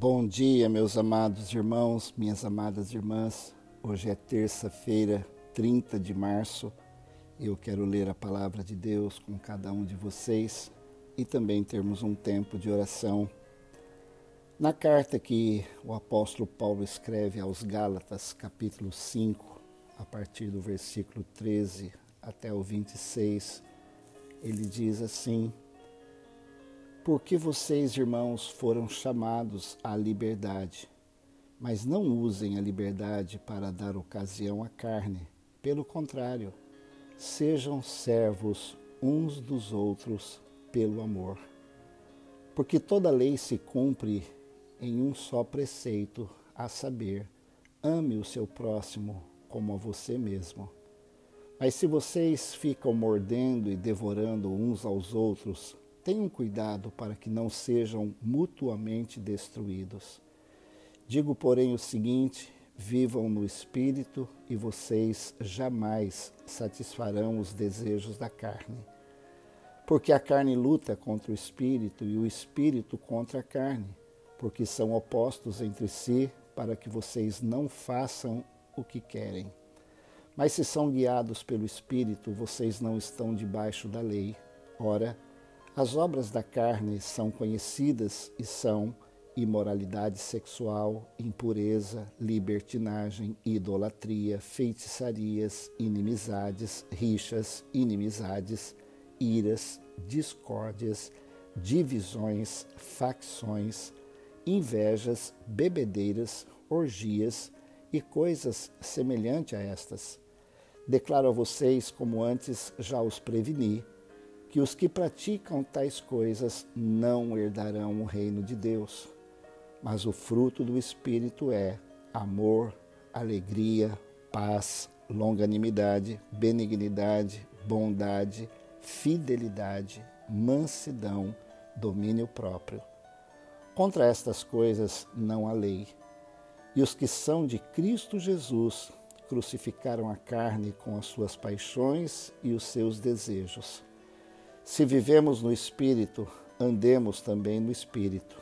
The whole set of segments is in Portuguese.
Bom dia, meus amados irmãos, minhas amadas irmãs. Hoje é terça-feira, 30 de março. Eu quero ler a palavra de Deus com cada um de vocês e também termos um tempo de oração. Na carta que o apóstolo Paulo escreve aos Gálatas, capítulo 5, a partir do versículo 13 até o 26, ele diz assim: porque vocês, irmãos, foram chamados à liberdade. Mas não usem a liberdade para dar ocasião à carne. Pelo contrário, sejam servos uns dos outros pelo amor. Porque toda lei se cumpre em um só preceito, a saber, ame o seu próximo como a você mesmo. Mas se vocês ficam mordendo e devorando uns aos outros, Tenham cuidado para que não sejam mutuamente destruídos. Digo, porém, o seguinte: vivam no espírito e vocês jamais satisfarão os desejos da carne. Porque a carne luta contra o espírito e o espírito contra a carne, porque são opostos entre si, para que vocês não façam o que querem. Mas se são guiados pelo espírito, vocês não estão debaixo da lei. Ora, as obras da carne são conhecidas e são imoralidade sexual, impureza, libertinagem, idolatria, feitiçarias, inimizades, rixas, inimizades, iras, discórdias, divisões, facções, invejas, bebedeiras, orgias e coisas semelhantes a estas. Declaro a vocês, como antes já os preveni, que os que praticam tais coisas não herdarão o reino de Deus. Mas o fruto do Espírito é amor, alegria, paz, longanimidade, benignidade, bondade, fidelidade, mansidão, domínio próprio. Contra estas coisas não há lei. E os que são de Cristo Jesus crucificaram a carne com as suas paixões e os seus desejos. Se vivemos no Espírito, andemos também no Espírito.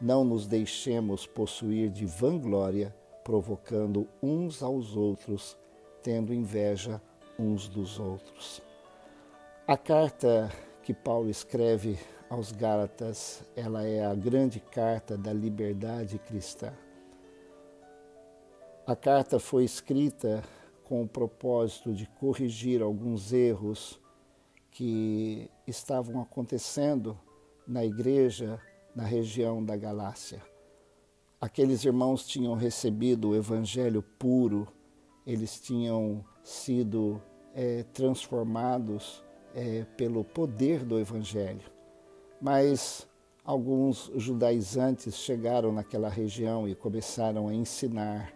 Não nos deixemos possuir de vanglória, provocando uns aos outros, tendo inveja uns dos outros. A carta que Paulo escreve aos Gálatas, ela é a grande carta da liberdade cristã. A carta foi escrita com o propósito de corrigir alguns erros que estavam acontecendo na igreja na região da Galácia. Aqueles irmãos tinham recebido o evangelho puro, eles tinham sido é, transformados é, pelo poder do evangelho. Mas alguns judaizantes chegaram naquela região e começaram a ensinar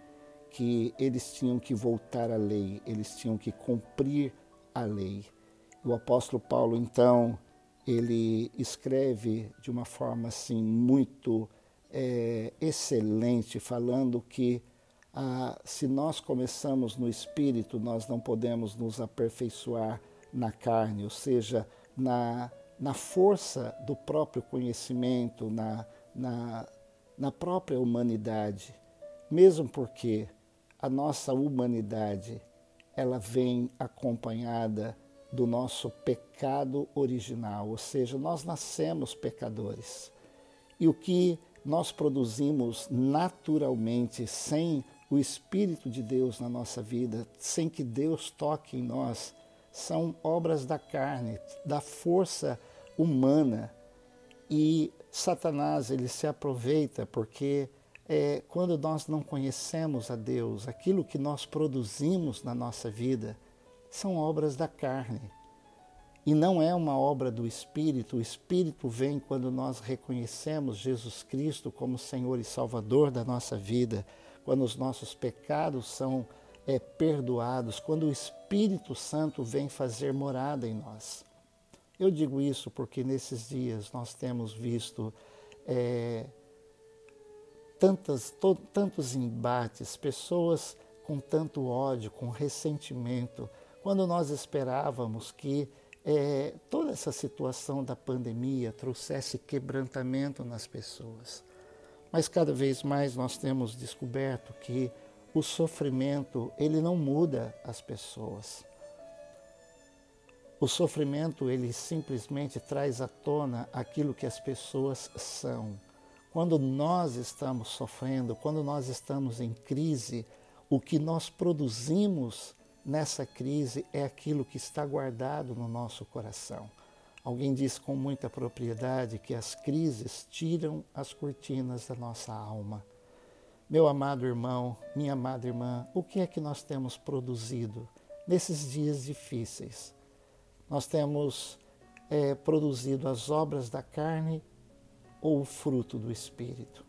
que eles tinham que voltar à lei, eles tinham que cumprir a lei. O apóstolo Paulo, então, ele escreve de uma forma assim muito é, excelente, falando que ah, se nós começamos no espírito, nós não podemos nos aperfeiçoar na carne, ou seja, na, na força do próprio conhecimento, na, na, na própria humanidade, mesmo porque a nossa humanidade ela vem acompanhada do nosso pecado original, ou seja, nós nascemos pecadores. E o que nós produzimos naturalmente, sem o Espírito de Deus na nossa vida, sem que Deus toque em nós, são obras da carne, da força humana. E Satanás ele se aproveita porque é, quando nós não conhecemos a Deus, aquilo que nós produzimos na nossa vida, são obras da carne. E não é uma obra do Espírito. O Espírito vem quando nós reconhecemos Jesus Cristo como Senhor e Salvador da nossa vida, quando os nossos pecados são é, perdoados, quando o Espírito Santo vem fazer morada em nós. Eu digo isso porque nesses dias nós temos visto é, tantas, to, tantos embates, pessoas com tanto ódio, com ressentimento quando nós esperávamos que é, toda essa situação da pandemia trouxesse quebrantamento nas pessoas. Mas cada vez mais nós temos descoberto que o sofrimento, ele não muda as pessoas. O sofrimento, ele simplesmente traz à tona aquilo que as pessoas são. Quando nós estamos sofrendo, quando nós estamos em crise, o que nós produzimos nessa crise é aquilo que está guardado no nosso coração. Alguém diz com muita propriedade que as crises tiram as cortinas da nossa alma. Meu amado irmão, minha amada irmã, o que é que nós temos produzido nesses dias difíceis? Nós temos é, produzido as obras da carne ou o fruto do Espírito?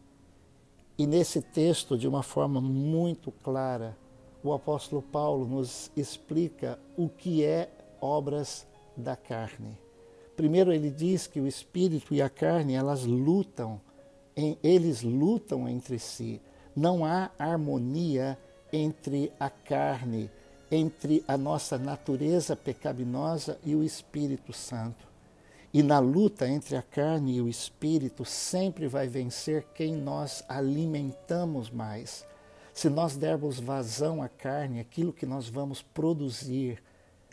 E nesse texto, de uma forma muito clara, o apóstolo Paulo nos explica o que é obras da carne. Primeiro ele diz que o espírito e a carne, elas lutam, eles lutam entre si. Não há harmonia entre a carne, entre a nossa natureza pecaminosa e o Espírito Santo. E na luta entre a carne e o espírito, sempre vai vencer quem nós alimentamos mais. Se nós dermos vazão à carne, aquilo que nós vamos produzir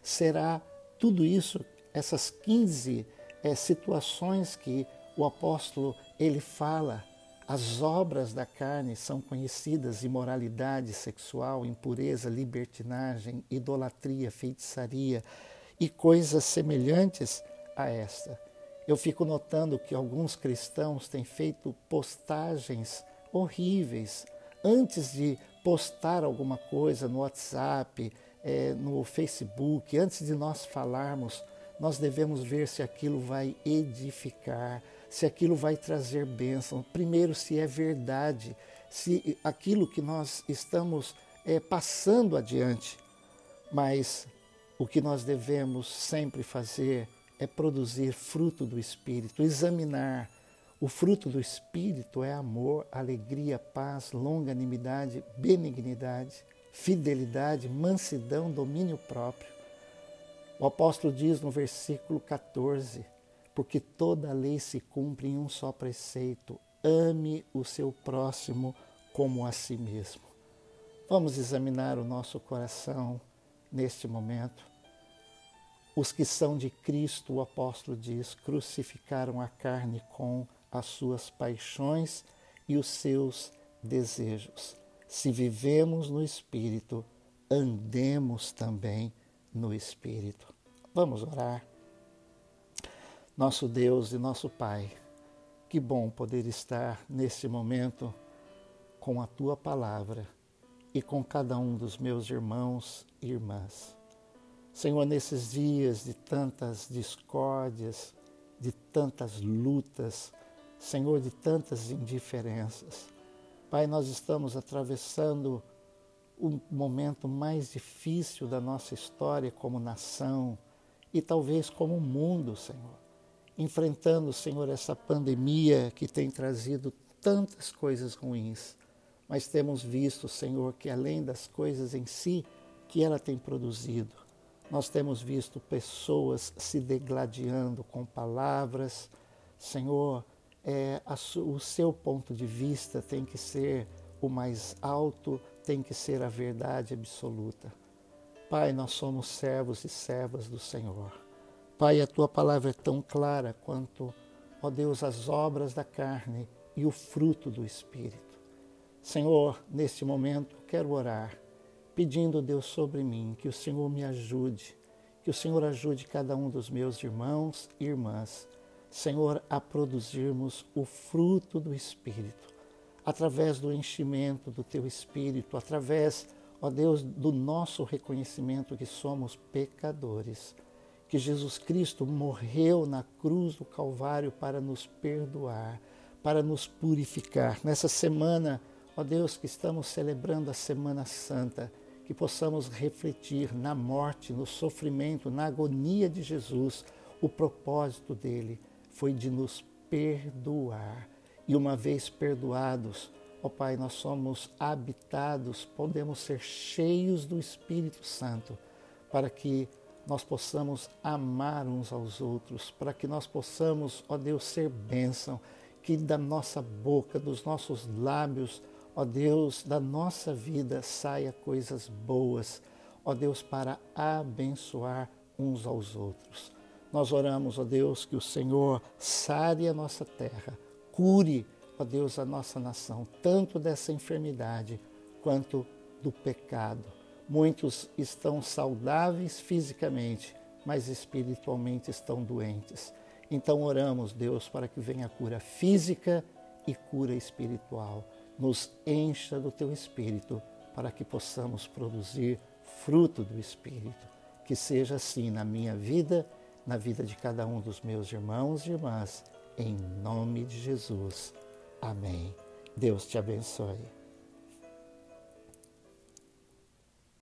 será tudo isso, essas 15 é, eh, situações que o apóstolo ele fala as obras da carne são conhecidas: imoralidade sexual, impureza, libertinagem, idolatria, feitiçaria e coisas semelhantes a esta. Eu fico notando que alguns cristãos têm feito postagens horríveis antes de postar alguma coisa no WhatsApp, é, no Facebook, antes de nós falarmos, nós devemos ver se aquilo vai edificar, se aquilo vai trazer bênção. Primeiro, se é verdade, se aquilo que nós estamos é, passando adiante. Mas o que nós devemos sempre fazer é produzir fruto do Espírito, examinar. O fruto do Espírito é amor, alegria, paz, longanimidade, benignidade, fidelidade, mansidão, domínio próprio. O apóstolo diz no versículo 14: porque toda lei se cumpre em um só preceito: ame o seu próximo como a si mesmo. Vamos examinar o nosso coração neste momento. Os que são de Cristo, o apóstolo diz, crucificaram a carne com as suas paixões e os seus desejos. Se vivemos no Espírito, andemos também no Espírito. Vamos orar nosso Deus e nosso Pai. Que bom poder estar nesse momento com a tua palavra e com cada um dos meus irmãos e irmãs. Senhor, nesses dias de tantas discórdias, de tantas lutas, Senhor, de tantas indiferenças, Pai, nós estamos atravessando o momento mais difícil da nossa história como nação e talvez como mundo, Senhor enfrentando, Senhor, essa pandemia que tem trazido tantas coisas ruins. Mas temos visto, Senhor, que além das coisas em si que ela tem produzido, nós temos visto pessoas se degladiando com palavras. Senhor, é, a, o seu ponto de vista tem que ser o mais alto, tem que ser a verdade absoluta. Pai, nós somos servos e servas do Senhor. Pai, a tua palavra é tão clara quanto, ó Deus, as obras da carne e o fruto do Espírito. Senhor, neste momento quero orar, pedindo, Deus, sobre mim, que o Senhor me ajude, que o Senhor ajude cada um dos meus irmãos e irmãs, Senhor, a produzirmos o fruto do Espírito, através do enchimento do teu Espírito, através, ó Deus, do nosso reconhecimento que somos pecadores que Jesus Cristo morreu na cruz do Calvário para nos perdoar, para nos purificar. Nessa semana, ó Deus, que estamos celebrando a Semana Santa, que possamos refletir na morte, no sofrimento, na agonia de Jesus. O propósito dele foi de nos perdoar. E uma vez perdoados, ó Pai, nós somos habitados, podemos ser cheios do Espírito Santo, para que nós possamos amar uns aos outros, para que nós possamos, ó Deus, ser bênção que da nossa boca, dos nossos lábios, ó Deus, da nossa vida saia coisas boas, ó Deus, para abençoar uns aos outros. Nós oramos, ó Deus, que o Senhor sare a nossa terra, cure, ó Deus, a nossa nação, tanto dessa enfermidade quanto do pecado. Muitos estão saudáveis fisicamente, mas espiritualmente estão doentes. Então oramos, Deus, para que venha cura física e cura espiritual. Nos encha do teu espírito para que possamos produzir fruto do espírito. Que seja assim na minha vida, na vida de cada um dos meus irmãos e irmãs, em nome de Jesus. Amém. Deus te abençoe.